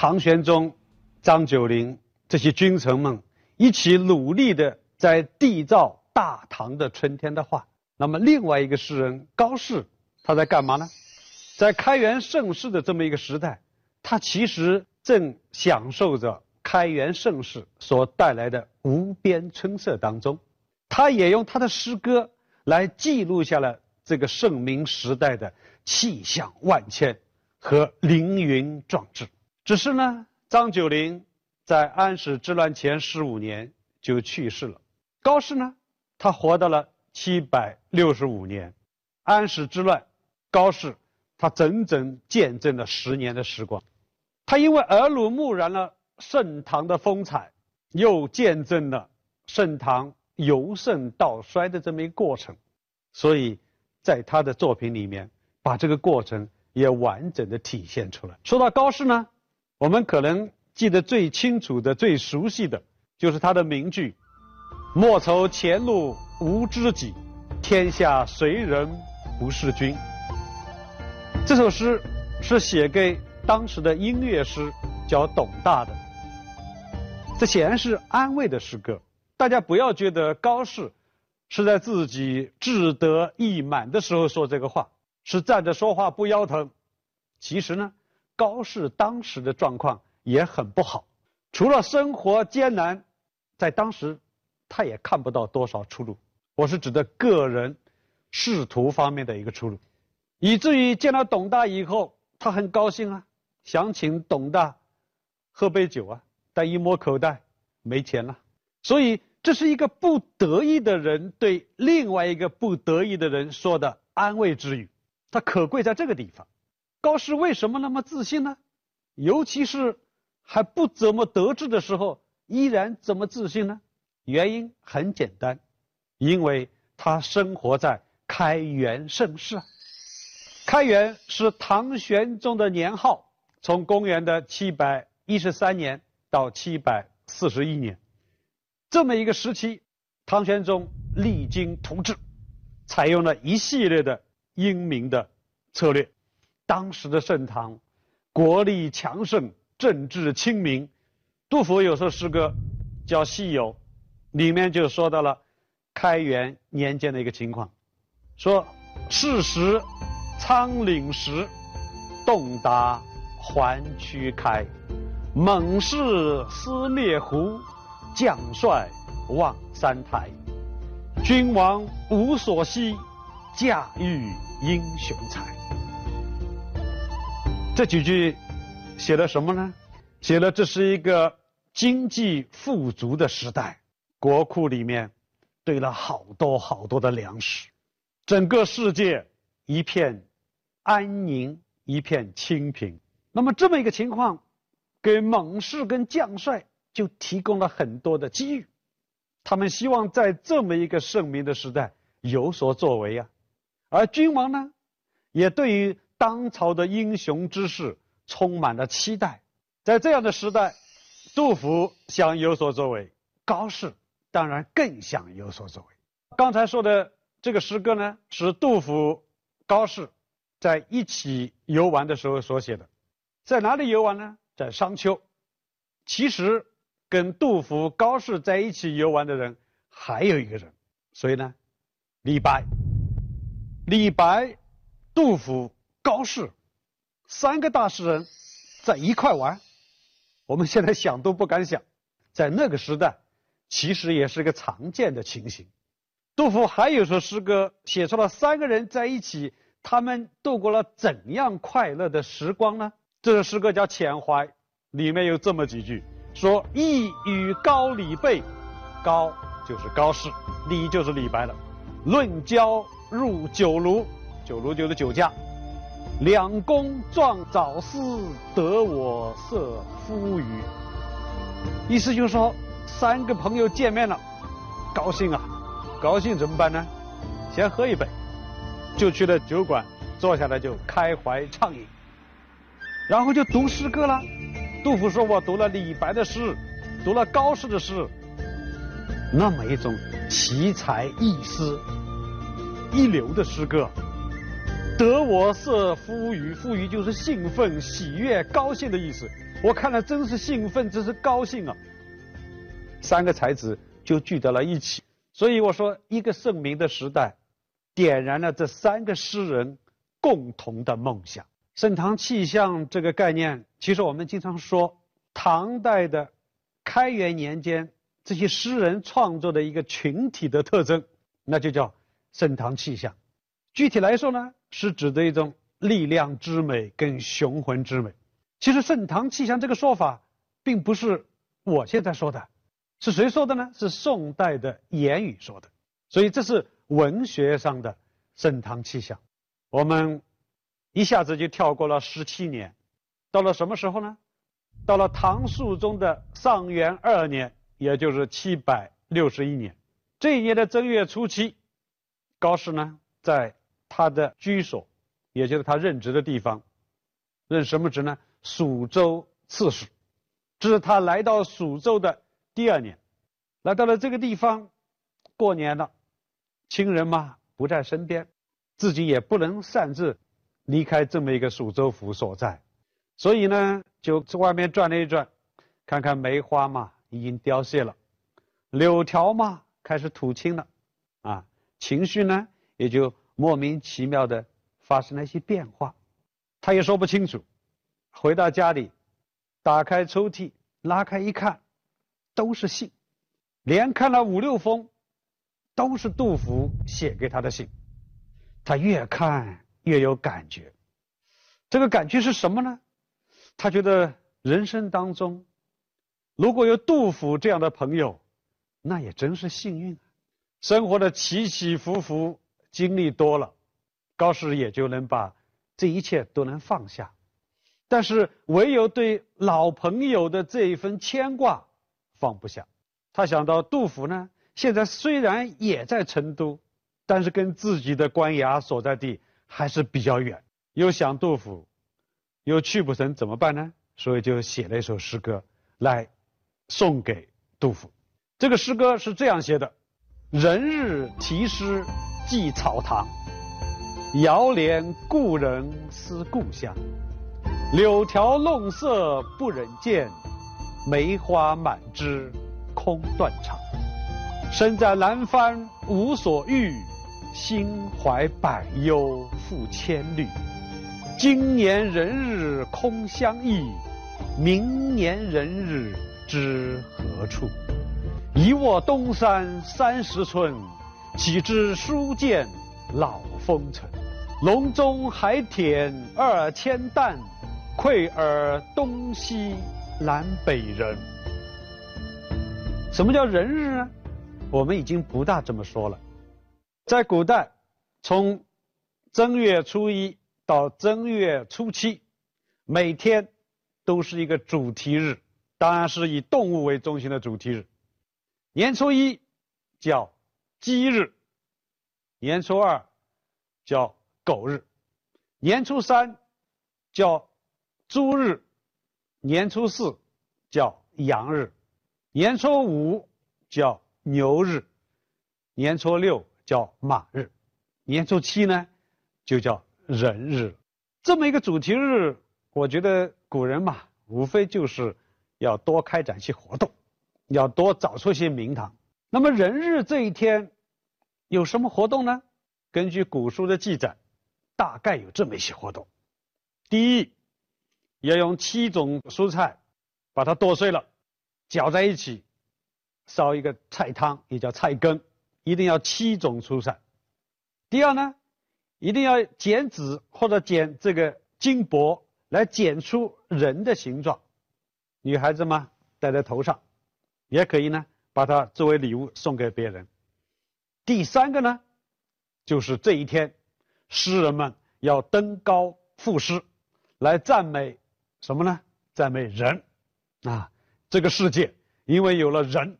唐玄宗、张九龄这些君臣们一起努力的在缔造大唐的春天的话，那么另外一个诗人高适，他在干嘛呢？在开元盛世的这么一个时代，他其实正享受着开元盛世所带来的无边春色当中，他也用他的诗歌来记录下了这个盛明时代的气象万千和凌云壮志。只是呢，张九龄在安史之乱前十五年就去世了。高适呢，他活到了七百六十五年。安史之乱，高适他整整见证了十年的时光。他因为耳濡目染了盛唐的风采，又见证了盛唐由盛到衰的这么一个过程，所以在他的作品里面，把这个过程也完整的体现出来。说到高适呢。我们可能记得最清楚的、最熟悉的，就是他的名句：“莫愁前路无知己，天下谁人不是君。”这首诗是写给当时的音乐师叫董大的，这显然是安慰的诗歌。大家不要觉得高适是在自己志得意满的时候说这个话，是站着说话不腰疼。其实呢。高适当时的状况也很不好，除了生活艰难，在当时，他也看不到多少出路。我是指的个人仕途方面的一个出路，以至于见到董大以后，他很高兴啊，想请董大喝杯酒啊，但一摸口袋没钱了。所以这是一个不得意的人对另外一个不得意的人说的安慰之语，它可贵在这个地方。高适为什么那么自信呢？尤其是还不怎么得志的时候，依然怎么自信呢？原因很简单，因为他生活在开元盛世。开元是唐玄宗的年号，从公元的七百一十三年到七百四十一年，这么一个时期，唐玄宗励精图治，采用了一系列的英明的策略。当时的盛唐，国力强盛，政治清明。杜甫有首诗歌叫《西游》，里面就说到了开元年间的一个情况，说：“是时仓廪实，洞达环区开。猛士思猎狐，将帅望山台。君王无所惜，驾驭英雄才。”这几句写了什么呢？写了这是一个经济富足的时代，国库里面堆了好多好多的粮食，整个世界一片安宁，一片清平。那么这么一个情况，给猛士跟将帅就提供了很多的机遇，他们希望在这么一个盛明的时代有所作为呀。而君王呢，也对于。当朝的英雄之士充满了期待，在这样的时代，杜甫想有所作为，高适当然更想有所作为。刚才说的这个诗歌呢，是杜甫、高适在一起游玩的时候所写的。在哪里游玩呢？在商丘。其实，跟杜甫、高适在一起游玩的人还有一个人，所以呢，李白、李白、杜甫。高适，三个大诗人在一块玩，我们现在想都不敢想，在那个时代，其实也是个常见的情形。杜甫还有首诗歌，写出了三个人在一起，他们度过了怎样快乐的时光呢？这首诗歌叫《遣怀》，里面有这么几句：说一与高李备，高就是高适，李就是李白了。论交入酒庐，酒庐就是酒家。两公壮早思，得我色夫余。意思就是说，三个朋友见面了，高兴啊，高兴怎么办呢？先喝一杯，就去了酒馆，坐下来就开怀畅饮，然后就读诗歌了。杜甫说：“我读了李白的诗，读了高适的诗，那么一种奇才异思、一流的诗歌。”得我色夫余，夫余就是兴奋、喜悦、高兴的意思。我看了真是兴奋，真是高兴啊！三个才子就聚到了一起，所以我说，一个盛明的时代，点燃了这三个诗人共同的梦想。盛唐气象这个概念，其实我们经常说，唐代的开元年间这些诗人创作的一个群体的特征，那就叫盛唐气象。具体来说呢，是指的一种力量之美跟雄浑之美。其实盛唐气象这个说法，并不是我现在说的。是谁说的呢？是宋代的言语说的，所以这是文学上的盛唐气象。我们一下子就跳过了十七年，到了什么时候呢？到了唐肃宗的上元二年，也就是七百六十一年。这一年的正月初七，高适呢，在他的居所，也就是他任职的地方，任什么职呢？蜀州刺史。这是他来到蜀州的。第二年，来到了这个地方，过年了，亲人嘛不在身边，自己也不能擅自离开这么一个蜀州府所在，所以呢，就在外面转了一转，看看梅花嘛已经凋谢了，柳条嘛开始吐青了，啊，情绪呢也就莫名其妙的发生了一些变化，他也说不清楚。回到家里，打开抽屉，拉开一看。都是信，连看了五六封，都是杜甫写给他的信。他越看越有感觉，这个感觉是什么呢？他觉得人生当中，如果有杜甫这样的朋友，那也真是幸运啊。生活的起起伏伏经历多了，高适也就能把这一切都能放下。但是唯有对老朋友的这一份牵挂。放不下，他想到杜甫呢，现在虽然也在成都，但是跟自己的官衙所在地还是比较远。又想杜甫，又去不成，怎么办呢？所以就写了一首诗歌来送给杜甫。这个诗歌是这样写的：人日题诗寄草堂，遥怜故人思故乡。柳条弄色不忍见。梅花满枝空断肠，身在南方无所欲，心怀百忧复千虑。今年人日空相忆，明年人日知何处？一卧东山三十寸，岂知书剑老风尘。笼中还忝二千担，愧尔东西。南北人，什么叫人日呢？我们已经不大这么说了。在古代，从正月初一到正月初七，每天都是一个主题日，当然是以动物为中心的主题日。年初一叫鸡日，年初二叫狗日，年初三叫猪日。年初四叫羊日，年初五叫牛日，年初六叫马日，年初七呢就叫人日。这么一个主题日，我觉得古人嘛，无非就是要多开展一些活动，要多找出一些名堂。那么人日这一天有什么活动呢？根据古书的记载，大概有这么一些活动。第一。要用七种蔬菜，把它剁碎了，搅在一起，烧一个菜汤，也叫菜羹。一定要七种蔬菜。第二呢，一定要剪纸或者剪这个金箔来剪出人的形状。女孩子嘛，戴在头上，也可以呢，把它作为礼物送给别人。第三个呢，就是这一天，诗人们要登高赋诗，来赞美。什么呢？赞美人，啊，这个世界因为有了人，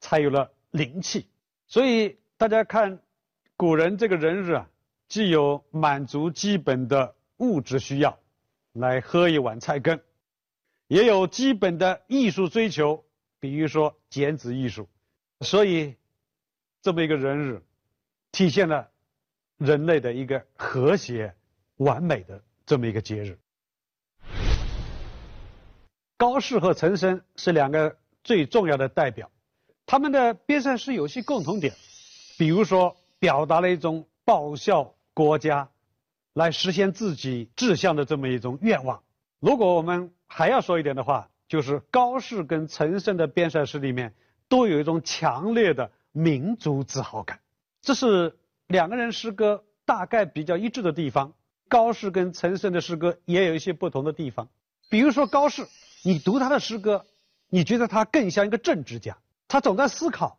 才有了灵气。所以大家看，古人这个人日啊，既有满足基本的物质需要，来喝一碗菜羹，也有基本的艺术追求，比如说剪纸艺术。所以，这么一个人日，体现了人类的一个和谐、完美的这么一个节日。高适和岑参是两个最重要的代表，他们的边塞诗有些共同点，比如说表达了一种报效国家，来实现自己志向的这么一种愿望。如果我们还要说一点的话，就是高适跟岑参的边塞诗里面都有一种强烈的民族自豪感，这是两个人诗歌大概比较一致的地方。高适跟岑参的诗歌也有一些不同的地方，比如说高适，你读他的诗歌，你觉得他更像一个政治家，他总在思考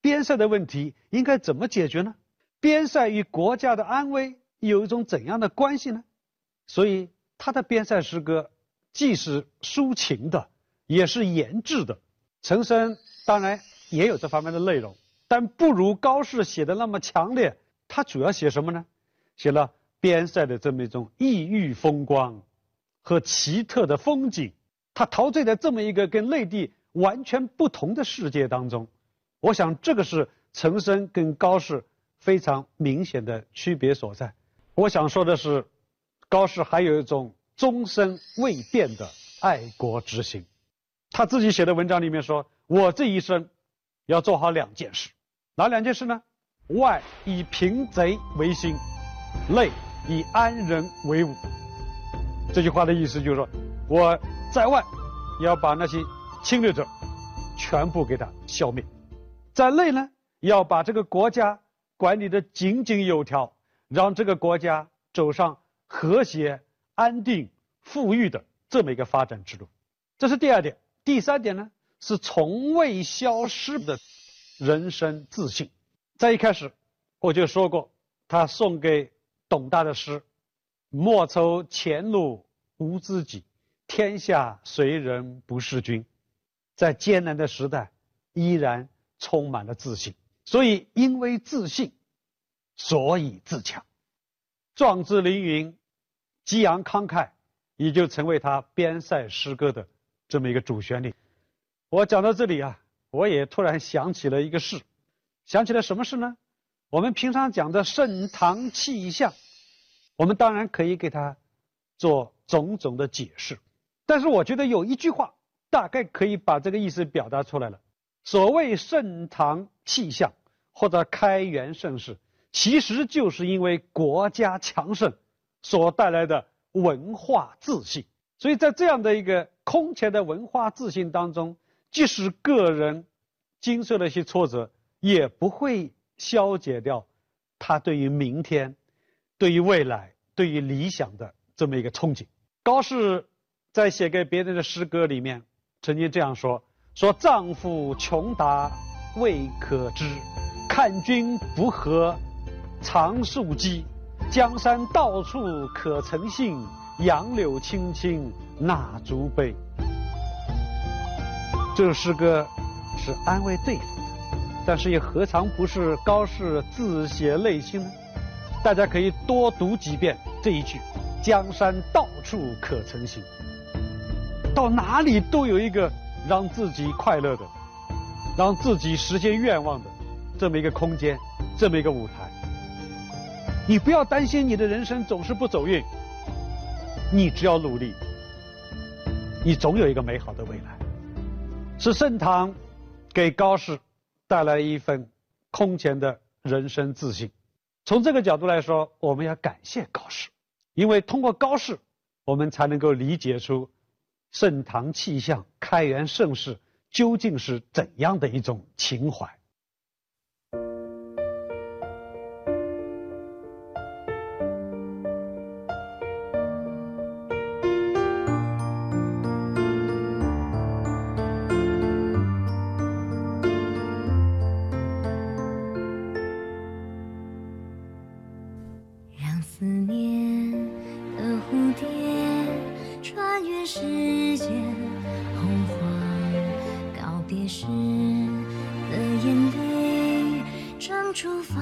边塞的问题应该怎么解决呢？边塞与国家的安危有一种怎样的关系呢？所以他的边塞诗歌既是抒情的，也是言志的。岑参当然也有这方面的内容，但不如高适写的那么强烈。他主要写什么呢？写了。边塞的这么一种异域风光和奇特的风景，他陶醉在这么一个跟内地完全不同的世界当中。我想这个是岑参跟高适非常明显的区别所在。我想说的是，高适还有一种终身未变的爱国之心。他自己写的文章里面说：“我这一生要做好两件事，哪两件事呢？外以平贼为心，内。”以安人为伍，这句话的意思就是说，我在外要把那些侵略者全部给他消灭，在内呢要把这个国家管理的井井有条，让这个国家走上和谐、安定、富裕的这么一个发展之路。这是第二点。第三点呢是从未消失的人生自信。在一开始我就说过，他送给。董大的诗：“莫愁前路无知己，天下谁人不是君。”在艰难的时代，依然充满了自信。所以，因为自信，所以自强。壮志凌云，激昂慷慨，也就成为他边塞诗歌的这么一个主旋律。我讲到这里啊，我也突然想起了一个事，想起了什么事呢？我们平常讲的盛唐气象，我们当然可以给它做种种的解释，但是我觉得有一句话大概可以把这个意思表达出来了。所谓盛唐气象或者开元盛世，其实就是因为国家强盛所带来的文化自信。所以在这样的一个空前的文化自信当中，即使个人经受了一些挫折，也不会。消解掉他对于明天、对于未来、对于理想的这么一个憧憬。高适在写给别人的诗歌里面曾经这样说：“说丈夫穷达未可知，看君不和常树基。江山到处可曾信，杨柳青青那足悲。”这首诗歌是安慰对方。但是又何尝不是高适自写内心呢？大家可以多读几遍这一句：“江山到处可曾行。”到哪里都有一个让自己快乐的、让自己实现愿望的这么一个空间，这么一个舞台。你不要担心你的人生总是不走运，你只要努力，你总有一个美好的未来。是盛唐给高适。带来一份空前的人生自信。从这个角度来说，我们要感谢高适，因为通过高适，我们才能够理解出盛唐气象、开元盛世究竟是怎样的一种情怀。思念的蝴蝶穿越时间洪荒告别时的眼泪长出发